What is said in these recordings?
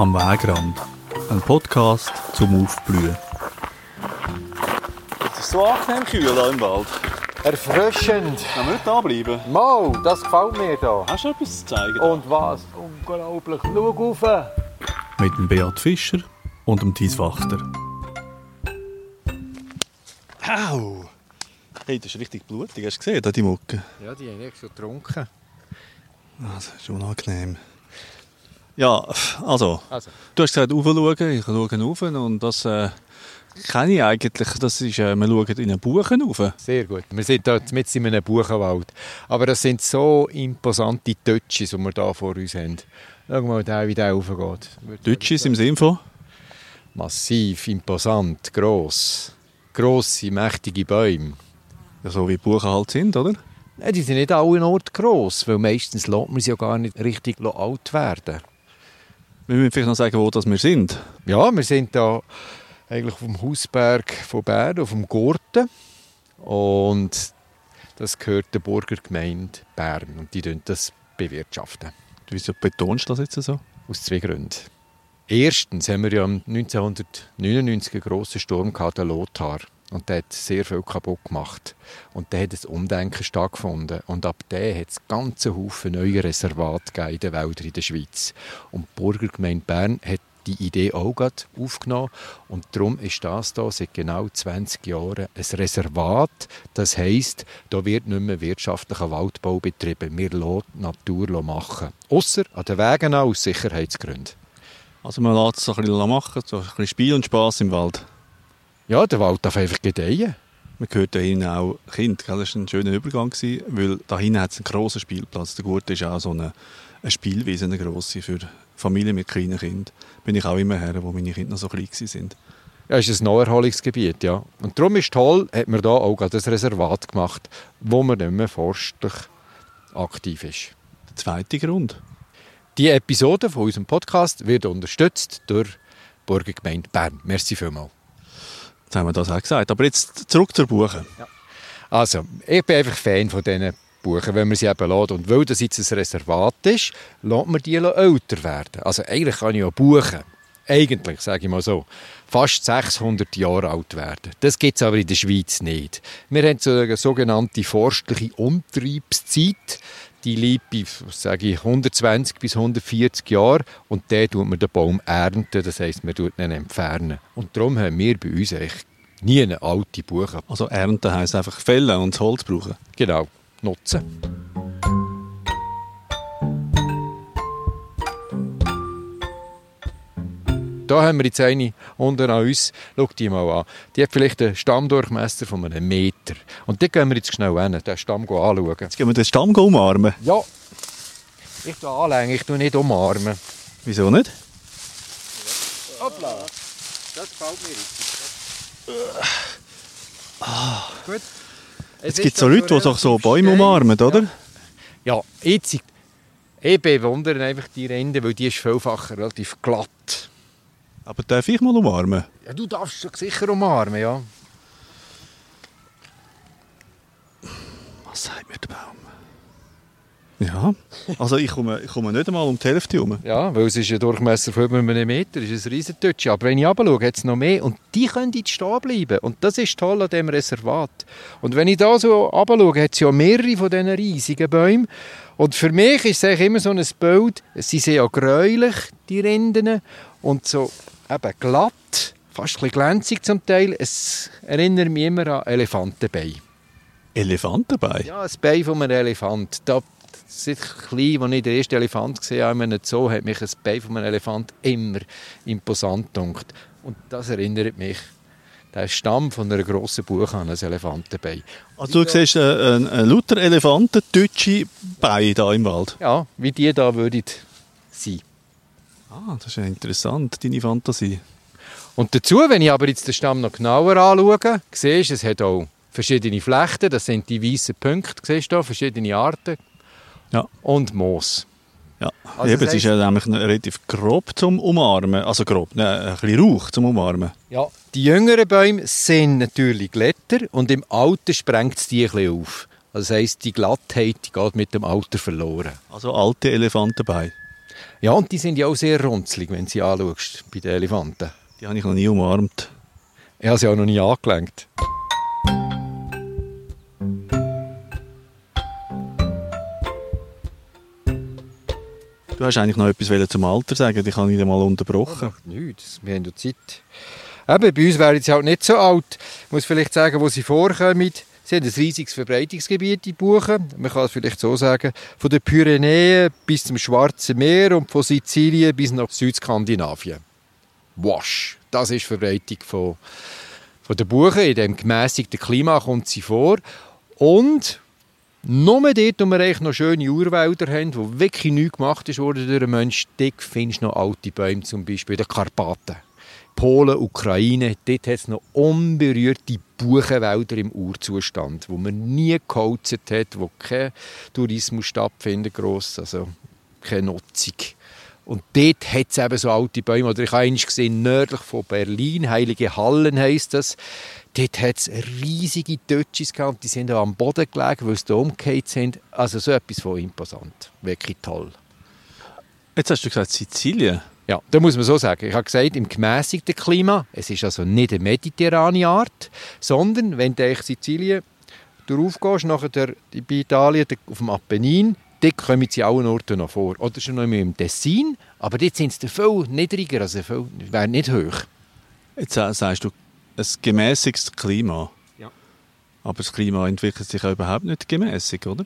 Am Wegrand. Ein Podcast zum Aufblühen. Es ist so angenehm kühl hier im Wald. Erfrischend. Können wir nicht da bleiben? Mal, das gefällt mir da. Hast du etwas zu zeigen? Und was? Unglaublich. Schau rauf. Mit dem Beat Fischer und dem Thies Wachter. Au! Hey, das ist richtig blutig. Hast du gesehen, da die Mucke? Ja, die haben ich schon getrunken. Ah, Das ist unangenehm. Ja, also, Also, du hast gesagt, raufschauen. Ich schaue rauf und das äh, kenne ich eigentlich. Das ist, äh, wir schauen in einen Buchen rauf. sehr gut. Wir sind hier mitten in einem Buchenwald. Aber das sind so imposante Tötschis, die wir hier vor uns haben. Schau mal, der, wie der raufgeht. Deutsches im Sinn von? Massiv, imposant, gross. Grosse, mächtige Bäume. Ja, so wie Buchen halt sind, oder? Nein, die sind nicht an allen Orten gross, weil meistens lässt man sie ja gar nicht richtig alt werden. Wir müssen vielleicht noch sagen, wo das wir sind. Ja, wir sind da eigentlich auf dem Hausberg von Bern, auf dem Gurten. Und das gehört der Burgergemeinde Bern. Und die das bewirtschaften. Wieso betonst du das jetzt so? Aus zwei Gründen. Erstens haben wir ja 1999 einen grossen Sturm gehabt, den Lothar. Und der hat sehr viel kaputt gemacht. Und da hat ein Umdenken stattgefunden. Und ab dem hat es ganze Haufen neue Reservate in den Wäldern in der Schweiz. Und die Burgergemeinde Bern hat die Idee auch aufgenommen. Und darum ist das da seit genau 20 Jahren ein Reservat. Das heisst, da wird nicht mehr wirtschaftlicher Waldbau betrieben. Wir lassen die Natur machen. Ausser an den Wegen auch aus Sicherheitsgründen. Also man lässt es ein bisschen machen, so ein bisschen Spiel und Spass im Wald. Ja, der Wald darf einfach gedeihen. Man hört da hinten auch Kind. gell? Das war ein schöner Übergang, gewesen, weil da hinten hat es einen grossen Spielplatz. Der Gurt ist auch so eine, eine Spielwiese, eine grosse für Familien mit kleinen Kindern. Bin ich auch immer her, wo meine Kinder noch so klein waren. Ja, es ist ein Naherholungsgebiet, ja. Und darum ist toll, hat man da auch gerade ein Reservat gemacht, wo man nicht mehr forstlich aktiv ist. Der zweite Grund. Die Episode von unserem Podcast wird unterstützt durch die Burgergemeinde Bern. Merci vielmals. Jetzt haben wir das auch gesagt. Aber jetzt zurück zur Buche. Also, ich bin einfach Fan von diesen Buchen, wenn man sie eben lässt. Und weil das jetzt ein Reservat ist, lässt man die älter werden. Also eigentlich kann ich ja Buchen, eigentlich, sage ich mal so, fast 600 Jahre alt werden. Das gibt es aber in der Schweiz nicht. Wir haben so eine sogenannte forstliche Umtriebszeit. Die liegt bei, was sage ich, 120 bis 140 Jahren und dann tut man den Baum ernten, das heisst, man tut ihn entfernen. Und darum haben wir bei uns echt nie eine alte Buche. Also ernten heisst einfach fällen und das Holz brauchen. Genau, nutzen. Da haben wir jetzt eine unten an uns. Schau die mal an. Die hat vielleicht einen Stammdurchmesser von einem Meter. Und dort gehen wir jetzt schnell hin, den Stamm anschauen. Jetzt gehen wir den Stamm umarmen. Ja, ich tue anlängen, ich tue nicht umarmen. Wieso nicht? Hoppla, das gefällt mir richtig. Gut. Es gibt so Leute, die doch so Bäume umarmen, oder? Ja, jetzt, ich bewundere einfach die Rinde, weil die ist vielfach relativ glatt. Aber darf ich mal umarmen? Ja, du darfst sicher umarmen, ja. Was sagt mir der Baum? Ja, also ich komme, ich komme nicht einmal um die Hälfte herum. Ja, weil es ist ein Durchmesser von über einem Meter, ist ein riesen. Aber wenn ich runterschaue, hat es noch mehr und die können jetzt stehen bleiben. Und das ist toll an diesem Reservat. Und wenn ich da so runterschaue, hat es ja mehrere von diesen riesigen Bäumen. Und für mich ist es eigentlich immer so ein Bild, sie sind ja gräulich, die Rinden, und so eben glatt, fast ein glänzig zum Teil. Es erinnert mich immer an Elefantenbein. Elefantenbein? Ja, das Bein von einem Elefant. Da, seit klein, als ich den ersten Elefant gesehen habe, in einem Zoo, hat mich das Bein von einem Elefant immer imposant gedunkt. Und das erinnert mich, der Stamm von einer grossen Buche an ein Elefantenbein. Also du siehst äh, ein, ein lauter Elefanten-Deutsche Bein da im Wald. Ja, wie die da würden sein. Ah, das ist ja interessant, deine Fantasie. Und dazu, wenn ich aber jetzt den Stamm noch genauer anschaue, siehst du, es hat auch verschiedene Flechten, das sind die weißen Punkte, siehst du verschiedene Arten. Ja. Und Moos. Ja, Also Eben, es ist ja nämlich relativ grob zum Umarmen. Also grob, ne, ein bisschen Rauch zum Umarmen. Ja. Die jüngeren Bäume sind natürlich glatter und im Alter sprengt es die ein bisschen auf. Also das heisst, die Glattheit die geht mit dem Alter verloren. Also alte Elefantenbein. Ja, und die sind ja auch sehr runzlig, wenn du sie anschaust, bei den Elefanten. Die habe ich noch nie umarmt. Ich habe sie auch noch nie angelenkt. Du hast eigentlich noch etwas zum Alter sagen, ich habe ihn mal unterbrochen. Ach, nichts, wir haben ja Zeit. Eben, bei uns wären sie halt nicht so alt. Ich muss vielleicht sagen, wo sie vorkommen. Sie haben ein riesiges Verbreitungsgebiet in Buchen. Man kann es vielleicht so sagen, von den Pyrenäen bis zum Schwarzen Meer und von Sizilien bis nach Südskandinavien. Wasch, das ist die Verbreitung von, von der Buchen. In dem gemäßigten Klima kommt sie vor. Und nur dort, wo wir noch schöne Urwälder haben, wo wirklich nichts gemacht ist durch einen Menschen, dort findest du noch alte Bäume, zum Beispiel in den Karpaten. Polen, Ukraine, dort hat es noch unberührte Buchenwälder im Urzustand, wo man nie geholzt hat, wo kein Tourismus stattfindet, gross, also keine Nutzung. Und dort hat es eben so alte Bäume. Oder ich habe einmal gesehen, nördlich von Berlin, Heilige Hallen heisst das. Dort hat es riesige Dötschis gehabt, die sind am Boden gelegen, weil sie da umgekehrt sind. Also so etwas von imposant. Wirklich toll. Jetzt hast du gesagt Sizilien. Ja, da muss man so sagen. Ich habe gesagt, im gemäßigten Klima, es ist also nicht eine mediterrane Art, sondern wenn du in Sizilien draufgehst, nachher bei Italien auf dem Apennin, dort kommen sie allen Orten noch vor. Oder schon noch im Tessin, aber dort sind sie viel niedriger, also viel, nicht hoch. Jetzt sagst du, ein gemäßigtes Klima. Ja. Aber das Klima entwickelt sich ja überhaupt nicht gemäßig, oder?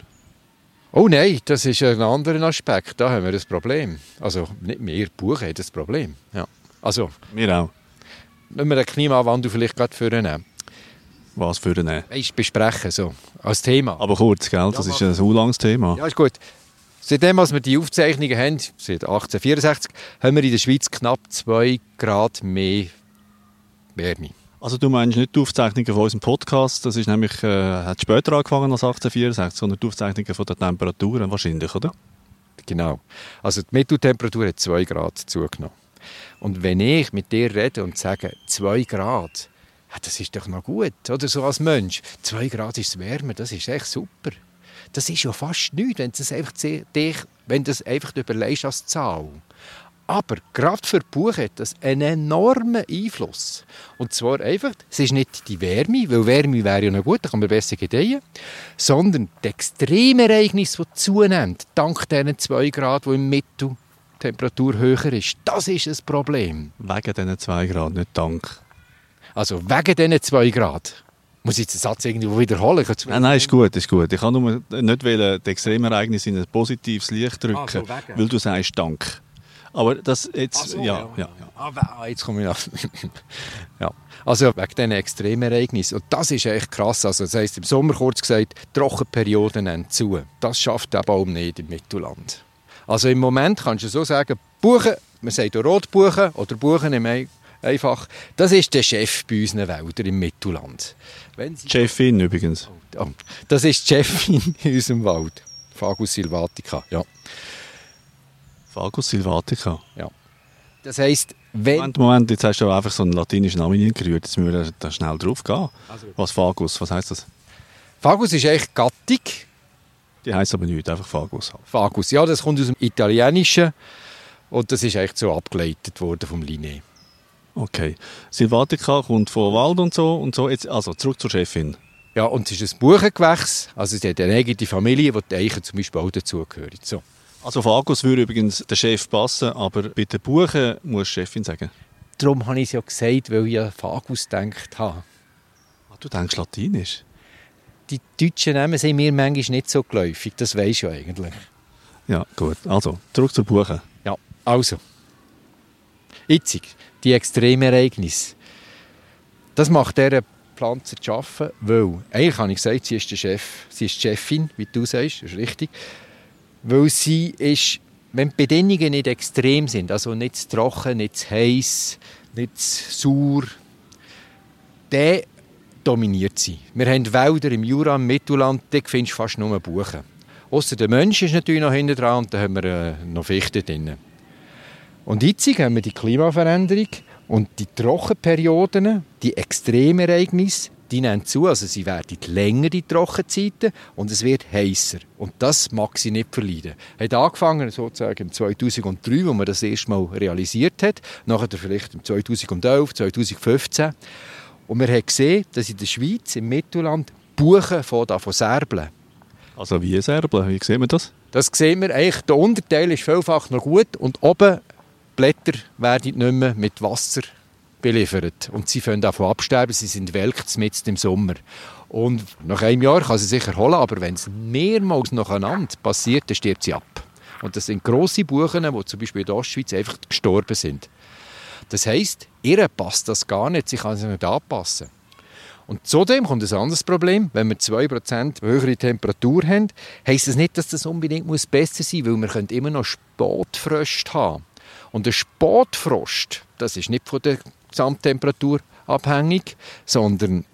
Oh nein, das ist ein anderer Aspekt. Da haben wir das Problem. Also nicht mehr, Buchen haben das Problem. Ja. Also, wir auch. Wenn wir den Klimawandel vielleicht gerade vornehmen. Was vornehmen? Ist besprechen, so, als Thema. Aber kurz, gell? das ja, ist ein so langes Thema. Ja, ist gut. Seitdem als wir die Aufzeichnungen haben, seit 1864, haben wir in der Schweiz knapp 2 Grad mehr Wärme. Also du meinst nicht die Aufzeichnungen von unserem Podcast, das ist nämlich, äh, hat später angefangen als 1864, sondern die Aufzeichnungen von den Temperaturen wahrscheinlich, oder? Genau. Also die Mitteltemperatur hat 2 Grad zugenommen. Und wenn ich mit dir rede und sage, 2 Grad, das ist doch noch gut, oder so als Mensch. 2 Grad ist wärmer, das ist echt super. Das ist ja fast nichts, wenn du das einfach, dich, wenn das einfach überlegst als Zahl. Aber gerade für die Buche hat das einen enormen Einfluss. Und zwar einfach, es ist nicht die Wärme, weil Wärme wäre ja noch gut, da kann man besser gedeihen, sondern das Extremereignis, das zunimmt, dank diesen 2 Grad, wo im Mittel die Temperatur höher ist. Das ist ein Problem. Wegen diesen 2 Grad, nicht dank. Also wegen diesen 2 Grad. Muss ich den Satz irgendwo wiederholen? Nein, nein, ist gut, ist gut. Ich kann nur nicht wollen, das Extremereignis in ein positives Licht drücken, ah, so, weil du sagst Dank. Aber das jetzt, so, ja, ja, ja. Ah, ah, jetzt komme ich auf. ja. Also wegen diesen Extremereignissen. Und das ist echt krass. Also, das heisst, im Sommer kurz gesagt, Trockenperioden nehmen zu. Das schafft der Baum nicht im Mittelland. Also im Moment kannst du so sagen, Buchen, man sagt Rotbuchen oder Buchen im einfach, das ist der Chef bei unseren Wäldern im Mittelland. Chefin übrigens. Oh, das ist die Chefin in unserem Wald. Fagus sylvatica, ja. Fagus sylvatica. Ja. Das heisst, wenn... Moment, Moment, jetzt hast du einfach so einen latinischen Namen hingerührt. Jetzt müssen wir da schnell drauf gehen. Also, was Fagus, was heisst das? Fagus ist echt Gattung. Die heisst aber nicht, einfach Fagus. Fagus, ja, das kommt aus dem Italienischen und das ist echt so abgeleitet worden vom Linné. Okay. Silvatica kommt von Wald und so und so. Jetzt, also zurück zur Chefin. Ja, und es ist ein Buchengewächs. Also sie hat eine eigene Familie, wo die Eichen zum Beispiel auch dazugehören. So. Also Fagus würde übrigens der Chef passen, aber bei den Buchen muss die Chefin sagen. Darum habe ich es ja gesagt, weil ich an Fagus gedacht habe. Ah, du denkst Latinisch? Die deutschen Namen sind mir manchmal nicht so geläufig, das weisst du eigentlich. Ja, gut. Also, zurück zur Buche. Ja, also. Itzig, die Extremereignisse. Das macht dieser Pflanze zu arbeiten, weil, eigentlich habe ich gesagt, sie ist der Chef, sie ist die Chefin, wie du sagst, das ist richtig weil sie ist, wenn die Bedingungen nicht extrem sind, also nicht zu trocken, nicht zu heiß, nicht zu sauer, dann dominiert sie. Wir haben Wälder im Jura, im Mittelland, da findest du fast nur Buchen. Außer der Mensch ist natürlich noch hinten dran und da haben wir äh, noch Fichten drin. Und jetzt haben wir die Klimaveränderung und die Trockenperioden, die Extremereignisse, die nehmen zu, also sie werden länger, die Trockenzeiten, und es wird heißer. Und das mag sie nicht verleiden. Er hat angefangen sozusagen im 2003, wo man das erste Mal realisiert hat, nachher vielleicht im 2011, 2015. Und wir haben gesehen, dass in der Schweiz, im Mittelland, Buchen von von serbeln. Also wie serbeln? Wie sieht man das? Das sehen wir eigentlich. Der Unterteil ist vielfach noch gut und oben Blätter werden nicht mehr mit Wasser beliefert. Und sie fangen davon absterben, sie sind welkt mitten im Sommer. Und nach einem Jahr kann sie sich erholen, aber wenn es mehrmals nacheinander passiert, dann stirbt sie ab. Und das sind grosse Buchen, die zum Beispiel in der Ostschweiz einfach gestorben sind. Das heisst, ihr passt das gar nicht, sie kann sich nicht anpassen. Und zudem kommt ein anderes Problem. Wenn wir 2% höhere Temperatur haben, heisst das nicht, dass das unbedingt besser sein muss, weil wir immer noch Spotfrost haben. Und der Spotfrost, das ist nicht von der Gesamttemperatur abhängig, sondern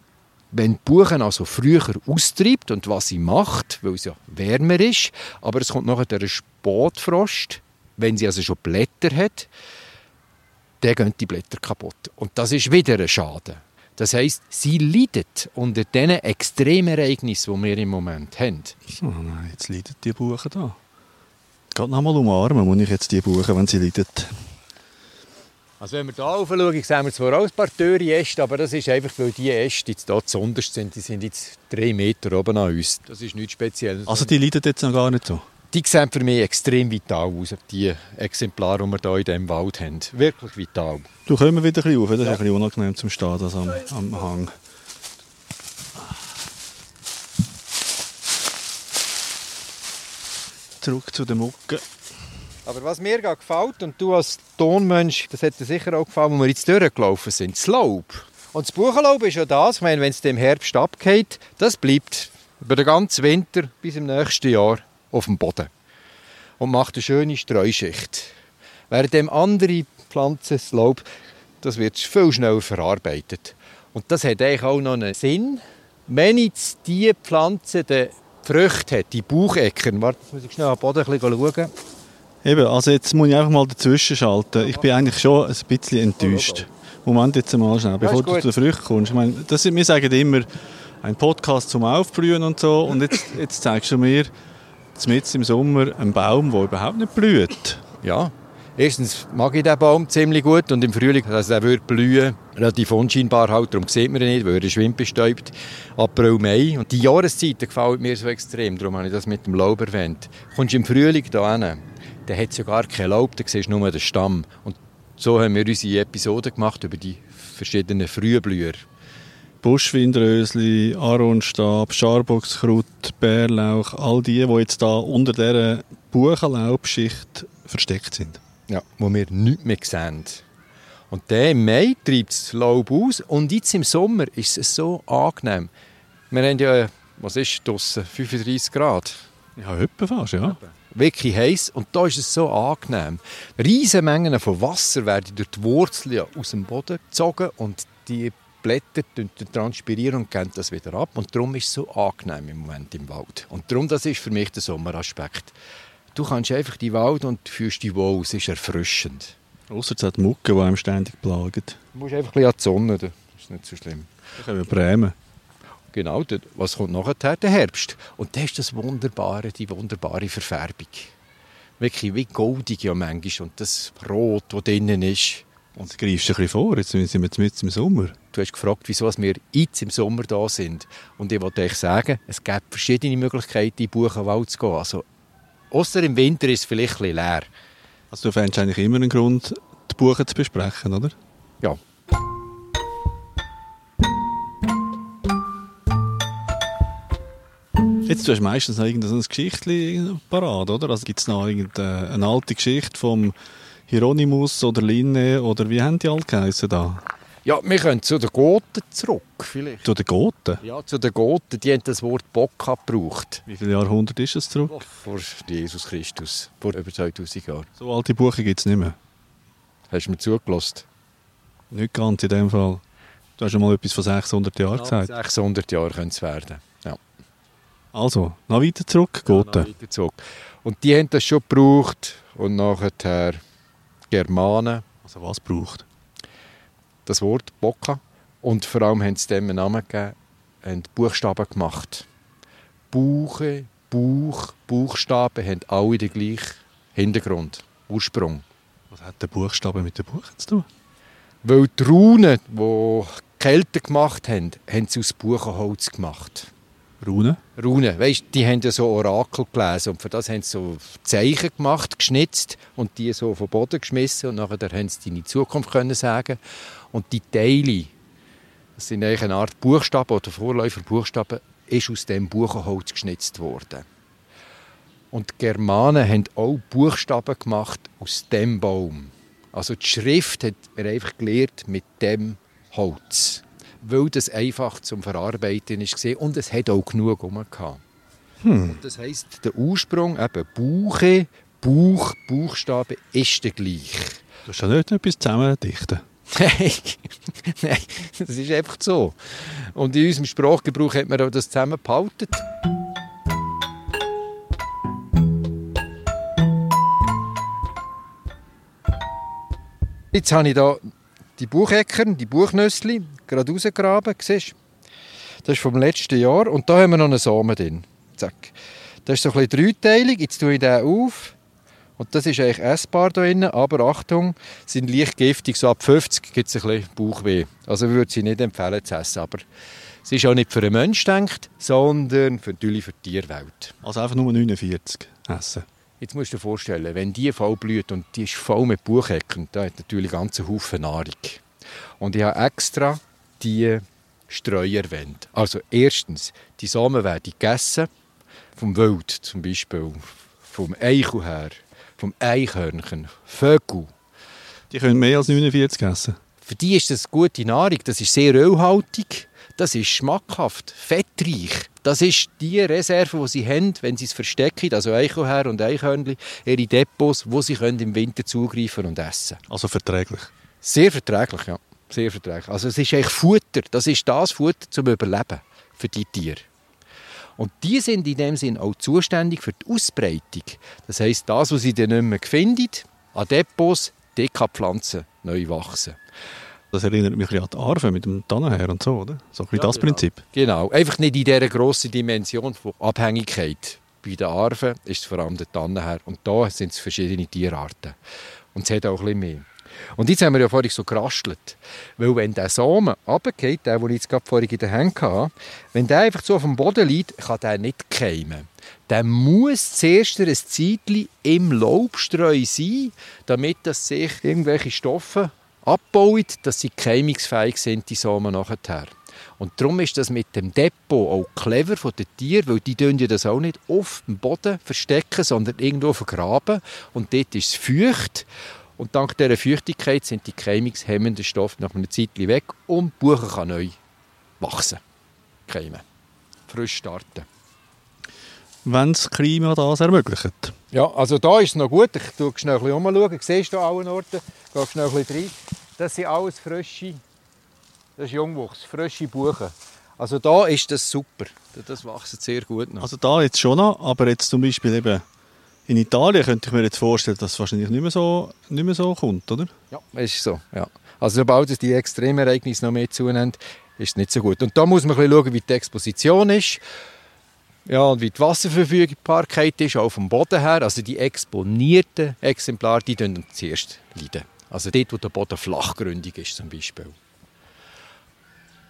wenn die Buchen also früher austreibt und was sie macht, weil es ja wärmer ist, aber es kommt nachher der Spotfrost, wenn sie also schon Blätter hat, dann gehen die Blätter kaputt. Und das ist wieder ein Schaden. Das heißt, sie leidet unter diesen Extremereignissen, die wir im Moment haben. Nein, jetzt leidet die Buchen da. Geht nochmal umarmen, muss ich jetzt die Buchen, wenn sie leidet. Also wenn wir hier rauf schauen, sehen wir zwar auch ein paar Äste, aber das ist einfach, weil die Äste jetzt hier besonders sind. Die sind jetzt drei Meter oben an uns. Das ist nichts Spezielles. Also die leiden jetzt noch gar nicht so? Die sehen für mich extrem vital aus, die Exemplare, die wir hier in diesem Wald haben. Wirklich vital. Du kommst wieder ein bisschen rauf, das ist ja. ein bisschen unangenehm zum Stehen das am, am Hang. Zurück zu den Mucken. Aber was mir gefällt, und du als Tonmensch, das hat dir sicher auch gefallen, wo wir jetzt durchgelaufen sind, das Laub. Und das Buchenlaub ist ja das, ich meine, wenn es im Herbst abgeht, das bleibt über den ganzen Winter bis im nächsten Jahr auf dem Boden und macht eine schöne Streuschicht. Während dem andere Pflanzen, das Laub, das wird viel schneller verarbeitet. Und das hat eigentlich auch noch einen Sinn. Wenn jetzt diese Pflanze die Früchte hat, die Baucheckern, warte, muss ich schnell am Boden schauen. Eben, also jetzt muss ich einfach mal dazwischen schalten. Ich bin eigentlich schon ein bisschen enttäuscht. Moment jetzt mal schnell, bevor du zu den Früchten kommst. Ich meine, das, wir sagen immer, ein Podcast zum Aufblühen und so. Und jetzt, jetzt zeigst du mir, mitten im Sommer einen Baum, der überhaupt nicht blüht. Ja, erstens mag ich diesen Baum ziemlich gut und im Frühling, also er würde blühen, relativ unscheinbar halt, darum sieht man ihn nicht, weil er schwimmbestäubt. April, Mai. Und die Jahreszeiten gefallen mir so extrem, darum habe ich das mit dem Laub erwähnt. Kommst du im Frühling hier hin, dann hat es ja gar kein Laub, dann siehst du nur den Stamm. Und so haben wir unsere Episode gemacht über die verschiedenen Frühblüher. Buschwindrösli, Aronstab, Scharboxkraut, Bärlauch, all die, die jetzt da unter dieser Buchenlaubschicht versteckt sind. Ja, wo wir nichts mehr sehen. Und der im Mai treibt das Laub aus und jetzt im Sommer ist es so angenehm. Wir haben ja, was ist draussen, 35 Grad. Ja, etwa fast, ja. Wirklich heiß und da ist es so angenehm. Riesige Mengen von Wasser werden durch die Wurzeln aus dem Boden gezogen und die Blätter transpirieren und geben das wieder ab. Und darum ist es so angenehm im Moment im Wald. Und darum, das ist für mich der Sommeraspekt. Du kannst einfach die Wald und fühlst dich wohl, es ist erfrischend. Außer es hat Mucke, die einem ständig plagen. Du musst einfach ein bisschen an die Sonne, das ist nicht so schlimm. Da können wir Bremen. Genau, was kommt nachher? Der Herbst. Und das ist das Wunderbare, die wunderbare Verfärbung. Wirklich wie goldig ja manchmal. Und das Rot, das drinnen ist. Und jetzt greifst du ein bisschen vor, jetzt sind wir jetzt im Sommer. Du hast gefragt, wieso wir jetzt im Sommer da sind. Und ich wollte euch sagen, es gibt verschiedene Möglichkeiten, in Buchenwald zu gehen. Also, außer im Winter ist es vielleicht ein bisschen leer. Also du fändest eigentlich immer einen Grund, die Buchen zu besprechen, oder? Ja. Jetzt du hast meistens noch irgendein Geschichtchen parat, oder? Also gibt es noch irgendeine alte Geschichte vom Hieronymus oder Linne oder wie haben die alle geheißen da? Ja, wir können zu den Goten zurück, vielleicht. Zu den Goten? Ja, zu den Goten. Die haben das Wort Bocca gebraucht. Wie viele Jahrhunderte ist es zurück? Oh, vor Jesus Christus, vor über 2000 Jahren. So alte Buche gibt es nicht mehr. Hast du mir zugelassen? Nicht ganz in dem Fall. Du hast schon mal etwas von 600 Jahren ja, gesagt. 600 Jahre können es werden. Also, noch weiter zurück, Goten. Ja, weiter zurück. Und die haben das schon gebraucht und nachher Germanen. Also was braucht? Das Wort Bocca. Und vor allem haben sie dem einen Namen gegeben, haben Buchstaben gemacht. Buche, Buch, Buchstaben haben alle den gleichen Hintergrund, Ursprung. Was hat der Buchstabe mit dem Buch zu tun? Weil die Runen, die Kelten gemacht haben, haben sie aus Buchenholz gemacht. Runen? Runen, weißt, die haben ja so Orakel gelesen und für das haben sie so Zeichen gemacht, geschnitzt und die so vom Boden geschmissen und nachher haben sie deine Zukunft können sagen und die Teile, das sind eigentlich eine Art Buchstaben oder Vorläufer Buchstaben, ist aus dem Buchenholz geschnitzt worden. Und die Germanen haben auch Buchstaben gemacht aus dem Baum. Also die Schrift hat man einfach gelernt mit dem Holz weil das einfach zum Verarbeiten war und es hat auch genug rum. Hm. Das heisst, der Ursprung, eben Buche, Buch, Buchstabe, ist der gleich. Du hast ja nicht etwas zusammendichten. Nein, nein, das ist einfach so. Und in unserem Sprachgebrauch hat man auch das zusammengehalten. Jetzt habe ich hier die Bucheckern, die Buchnössli, gerade rausgraben. Siehst? Das ist vom letzten Jahr. Und da haben wir noch einen Samen drin. Zack. Das ist so ein bisschen dreiteilig. Jetzt tue ich den auf. Und das ist eigentlich essbar hier drin, aber Achtung, sind leicht giftig. So ab 50 gibt es ein bisschen Bauchweh. Also ich würde sie nicht empfehlen zu essen. Aber es ist auch nicht für einen Menschen gedacht, sondern für, natürlich für die Tierwelt. Also einfach nur 49 essen. Jetzt musst du dir vorstellen, wenn die voll blüht und die ist voll mit Buchecken, da hat natürlich ganze Haufen Nahrung. Und ich habe extra die Streuer erwähnt. Also erstens, die Samen werden gegessen, vom Wild zum Beispiel, vom Eichel her, vom Eichhörnchen, Vögel. Die können mehr als 49 essen. Für die ist das gute Nahrung, das ist sehr ölhaltig, das ist schmackhaft, fettreich. Das ist die Reserve, die sie haben, wenn sie es verstecken, also Eichelherr und Eichhörnchen, ihre Depots, wo sie können im Winter zugreifen und essen. Also verträglich? Sehr verträglich, ja. Sehr verträglich. Also es ist eigentlich Futter. Das ist das Futter zum Überleben für die Tiere. Und die sind in dem Sinn auch zuständig für die Ausbreitung. Das heißt, das, was sie dann nicht mehr finden, an Depots, dort kann die Pflanze neu wachsen. Das erinnert mich an die Arve mit dem Tannenher und so, oder? So ein ja, das genau. Prinzip. Genau. Einfach nicht in dieser grossen Dimension von Abhängigkeit. Bei den Arven ist es vor allem der Tannenher. Und da sind es verschiedene Tierarten. Und es hat auch ein bisschen mehr. Und jetzt haben wir ja vorhin so gerastelt. Weil wenn der Samen runtergeht, der, den ich jetzt vorhin in den Händen hatte, wenn der einfach so auf dem Boden liegt, kann der nicht keimen. Der muss zuerst ein Zeitchen im Laubstreu sein, damit das sich irgendwelche Stoffe abbaut, dass sie keimungsfähig sind, die Samen nachher. Und darum ist das mit dem Depot auch clever von den Tieren, weil die ja das auch nicht auf dem Boden verstecken, sondern irgendwo vergraben. Und dort ist es feucht. Und dank dieser Feuchtigkeit sind die keimungshemmenden Stoffe nach einer Zeit weg und die Buche kann neu wachsen. Keimen. Frisch starten. Wenn das Klima das ermöglicht. Ja, also da ist es noch gut. Ich schaue schnell ein bisschen umschauen. Siehst du an allen Orten? Ich gehe schnell ein bisschen rein. Das sind alles frische, das ist Jungwuchs, frische Buchen. Also da ist das super. Das wächst sehr gut noch. Also da jetzt schon noch, aber jetzt zum Beispiel eben in Italien könnte ich mir jetzt vorstellen, dass es wahrscheinlich nicht mehr so, nicht mehr so kommt, oder? Ja, ist so. Ja. Also sobald die Extremereignisse noch mehr zunimmt, ist es nicht so gut. Und da muss man ein bisschen schauen, wie die Exposition ist. Ja, und wie die Wasserverfügbarkeit ist, auch vom Boden her. Also die exponierten Exemplare, die leiden zuerst leiden. Also dort, wo der Boden flachgründig ist zum Beispiel.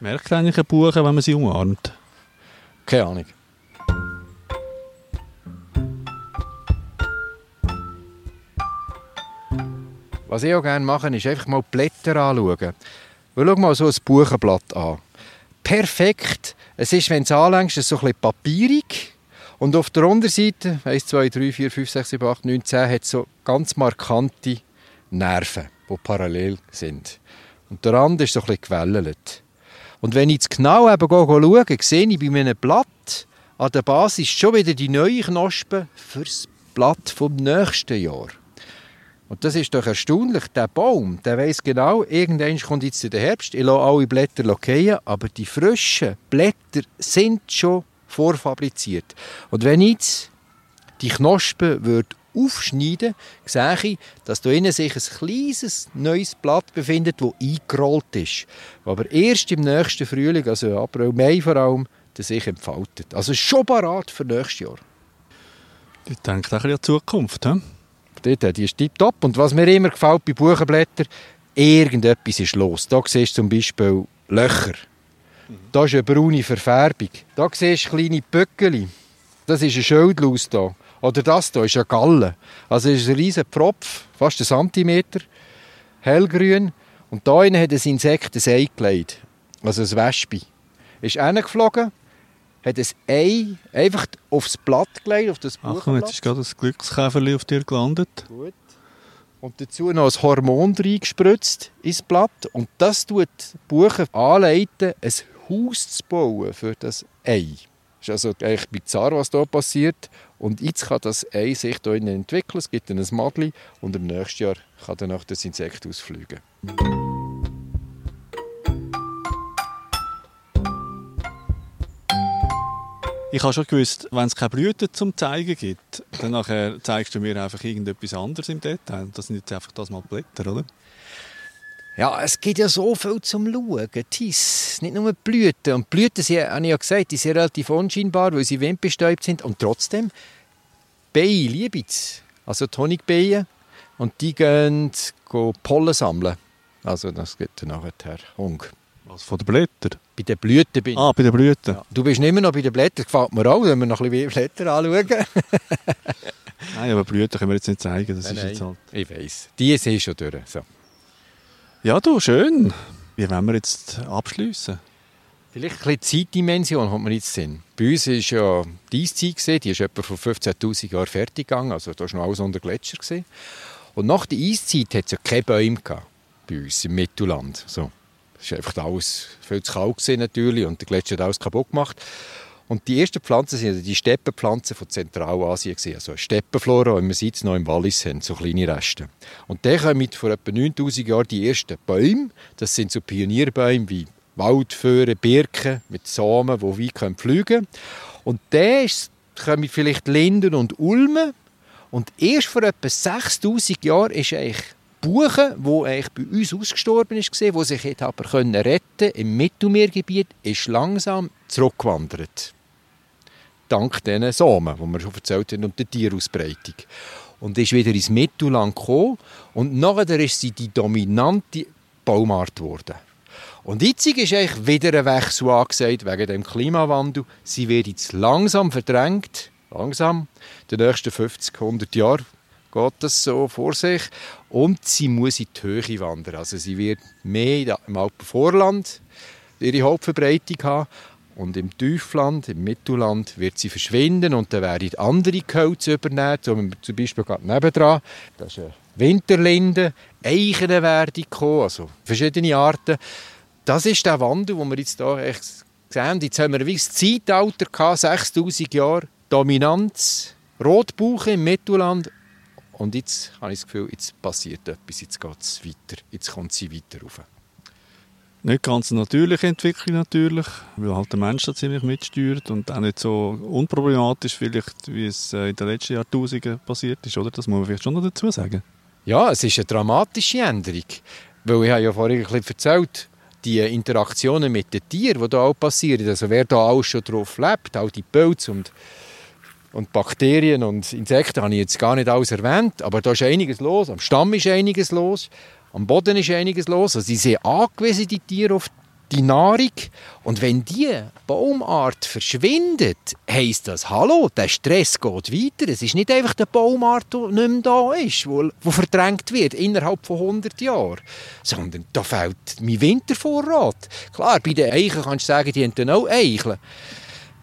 Merkt eigentlich ein Buche, wenn man sie umarmt? Keine Ahnung. Was ich auch gerne mache, ist einfach mal die Blätter anschauen. Weil schau mal so ein Buchenblatt an. Perfekt. Es ist, wenn du es anlängst, so ein bisschen papierig. Und auf der Unterseite, 1, 2, 3, 4, 5, 6, 7, 8, 9, 10, hat so ganz markante Nerven, die parallel sind. Und der Rand ist so ein bisschen gewellt. Und wenn ich jetzt genau eben schaue, sehe ich bei einem Blatt an der Basis schon wieder die neuen Knospen fürs Blatt vom nächsten Jahr. Und das ist doch erstaunlich. Der Baum, der weiß genau, irgendwann kommt jetzt der Herbst, ich lasse alle Blätter fallen, aber die frischen Blätter sind schon vorfabriziert. Und wenn ich jetzt die Knospen würde aufschneide, sehe ich, dass da innen sich ein kleines neues Blatt befindet, das eingerollt ist. Aber erst im nächsten Frühling, also April, Mai vor allem, das sich entfaltet. Also schon parat für nächstes Jahr. Ich denke auch an die Zukunft. He? Dort, die ist tiptop. Und was mir immer gefällt bei Buchenblättern, irgendetwas ist los. Da siehst du zum Beispiel Löcher. Da ist eine braune Verfärbung. Da siehst du kleine Böckeli. Das ist ein Schildlaus hier. Oder das hier ist eine Galle. Also es ist ein riesiger Pfropf, fast ein Zentimeter, hellgrün. Und da hat ein Insekt ein Ei gelegt. Also ein Wespe. Ist reingeflogen, hat ein Ei einfach aufs Blatt gelegt, auf das Ach, und jetzt ist gerade das Glückskäferli auf dir gelandet. Gut. Und dazu noch ein Hormon reingespritzt ins Blatt. Und das tut die Buche anleiten, ein Haus zu bauen für das Ei. Das ist also eigentlich bizarr, was hier passiert. Und jetzt kann das Ei sich hier entwickeln. Es gibt dann ein Madli und im nächsten Jahr kann dann auch das Insekt ausfliegen. Ich habe schon gewusst, wenn es keine Blüten zum Zeigen gibt, dann nachher zeigst du mir einfach irgendetwas anderes im Detail. Das sind jetzt einfach das mal Blätter, oder? Ja, es gibt ja so viel zum Schauen. Tis, nicht nur Blüten. Und Blüten, sind, habe ich ja gesagt, die sind relativ unscheinbar, weil sie windbestäubt sind. Und trotzdem, Bienen liebe ich Also Honigbienen. Und die gehen, gehen Pollen sammeln. Also das gibt dann nachher Hunger. Was, von den Blättern? Bei den Blüten bin ich. Ah, bei den Blüten. Ja. Du bist immer noch bei den Blättern. Gefällt mir auch, wenn wir noch ein bisschen Blätter anschauen. nein, aber Blüten können wir jetzt nicht zeigen. Das nein, ist jetzt halt... Ich weiss. Die sind schon durch. So. Ja, du, schön. Wie wollen wir jetzt abschließen? Vielleicht ein bisschen Zeitdimension hat man jetzt Sinn. Bei uns war ja die Eiszeit, die ist etwa vor 15'000 Jahren fertig gegangen, also da war noch alles unter Gletscher. Gewesen. Und nach der Eiszeit hat es ja keine Bäume gehabt, bei uns im Mittelland. So. Es war einfach alles viel zu kalt natürlich und der Gletscher hat alles kaputt gemacht. Und die ersten Pflanzen sind die Steppenpflanzen von Zentralasien also Steppenflora, wie wir sie jetzt noch im Wallis haben, so kleine Reste. Und dann kommen vor etwa 9000 Jahren die ersten Bäume, das sind so Pionierbäume wie Waldföhren, Birken mit Samen, die fliegen können. Und dann kommen vielleicht Linden und Ulmen. Und erst vor etwa 6000 Jahren ist eigentlich Buche, wo eigentlich bei uns ausgestorben ist, wo sich jetzt aber können retten im Mittelmeergebiet, ist langsam zurückgewandert. Dank diesen Samen, die wir schon erzählt haben, und der Tierausbreitung. Und ist wieder ins Mittelland gekommen und nachher ist sie die dominante Baumart geworden. Und jetzt ist eigentlich wieder ein Wechsel angesagt wegen dem Klimawandel. Sie wird jetzt langsam verdrängt, langsam, den nächsten 50, 100 Jahren geht das so vor sich. Und sie muss in die Höhe wandern. Also sie wird mehr im Alpenvorland ihre Hauptverbreitung haben. Und im Tiefland, im Mittelland, wird sie verschwinden und dann werden andere Gehölze übernehmen. Zum Beispiel gerade nebendran. Das ist eine Winterlinde, Eichen werden kommen, also verschiedene Arten. Das ist der Wandel, den wir jetzt hier sehen. Jetzt haben wir ein Zeitalter gehabt, 6000 Jahre Dominanz, Rotbuche im Mittelland und jetzt habe ich das Gefühl, jetzt passiert etwas, jetzt geht es weiter, jetzt kommt sie weiter rauf. Nicht ganz eine natürliche Entwicklung natürlich, weil halt der Mensch da ziemlich mitsteuert und auch nicht so unproblematisch vielleicht, wie es äh, in den letzten Jahrtausenden passiert ist, oder? Das muss man vielleicht schon noch dazu sagen. Ja, es ist eine dramatische Änderung, weil ich habe ja vorhin ein bisschen erzählt, die Interaktionen mit den Tieren, die da auch passieren, also wer da alles schon drauf lebt, auch die Pilze und und Bakterien und Insekten habe ich jetzt gar nicht alles erwähnt, aber da ist einiges los. Am Stamm ist einiges los, am Boden ist einiges los. Also sie sind angewiesen, die Tiere, auf die Nahrung. Und wenn die Baumart verschwindet, heisst das, hallo, der Stress geht weiter. Es ist nicht einfach der Baumart, der nicht mehr da ist, wo verdrängt wird innerhalb von 100 Jahren, sondern da fehlt mein Wintervorrat. Klar, bei den Eichen kannst du sagen, die haben dann auch Eicheln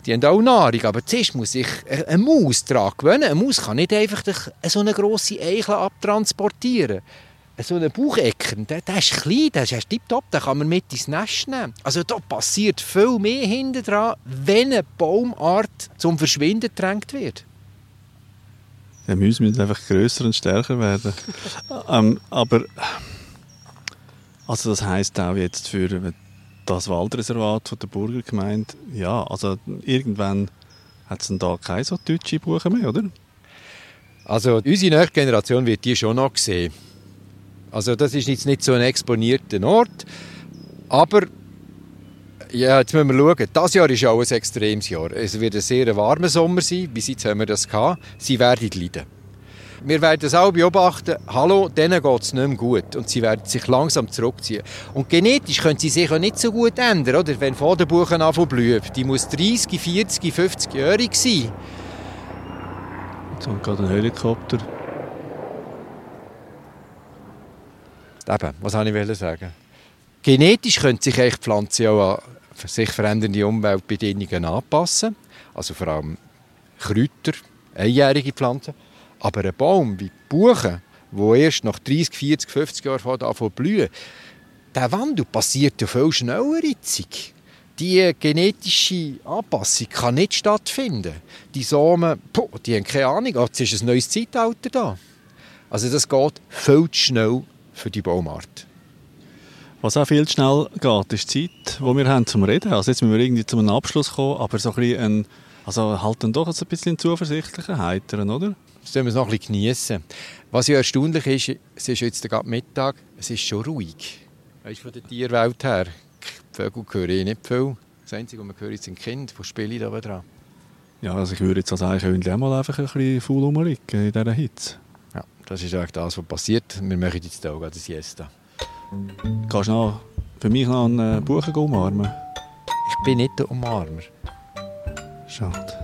die haben auch Nahrung, aber zuerst muss sich eine Maus daran gewöhnen. Eine Maus kann nicht einfach so eine grosse Eichel abtransportieren. So ein Bauchecker, der, der ist klein, der ist tiptop, den kann man mit ins Nest nehmen. Also da passiert viel mehr hinten dran, wenn eine Baumart zum Verschwinden gedrängt wird. Die Mäuse müssen einfach grösser und stärker werden. ähm, aber also das heisst auch jetzt für das Waldreservat von der Burgergemeinde, ja, also irgendwann hat es da keine so deutsche Buche mehr, oder? Also unsere nächste Generation wird die schon noch sehen. Also das ist jetzt nicht so ein exponierter Ort, aber ja, jetzt müssen wir schauen. Das Jahr ist auch ein extremes Jahr. Es wird ein sehr warmer Sommer sein. Bis jetzt haben wir das gehabt. Sie werden leiden. Wir werden das auch beobachten. Hallo, denen geht es nicht mehr gut. Und sie werden sich langsam zurückziehen. Und genetisch können sie sich auch nicht so gut ändern. Oder? Wenn Vorderbuchen anfangen blühen, die muss 30, 40, 50-jährig sein. Jetzt kommt gerade ein Helikopter. Eben, was wollte ich sagen? Genetisch können sich die Pflanzen auch an sich verändernde Umweltbedingungen anpassen. Also vor allem Kräuter, einjährige Pflanzen. Aber ein Baum wie die Buche, der erst nach 30, 40, 50 Jahren anfängt blühen, der Wandel passiert ja viel schneller jetzt. Die genetische Anpassung kann nicht stattfinden. Die Samen, poh, die haben keine Ahnung, jetzt ist ein neues Zeitalter da. Also das geht viel zu schnell für die Baumart. Was auch viel zu schnell geht, ist die Zeit, die wir haben zum Reden. Also jetzt müssen wir irgendwie zu einem Abschluss kommen, aber so ein bisschen, ein, also halt dann doch ein bisschen zuversichtlicher, heiteren, oder? Das müssen wir noch ein bisschen geniessen. Was ja erstaunlich ist, es ist jetzt gerade Mittag, es ist schon ruhig. Weißt du, von der Tierwelt her, die Vögel höre ich nicht viel. Das Einzige, was man hört, sind Kinder, die spielen da dran. Ja, also ich würde jetzt als Eichhörnchen auch mal einfach ein bisschen faul rumliegen in dieser Hitze. Ja, das ist eigentlich das, was passiert. Wir machen jetzt hier gerade Siesta. Kannst du noch für mich noch einen Buchen umarmen? Ich bin nicht der Umarmer. Schade.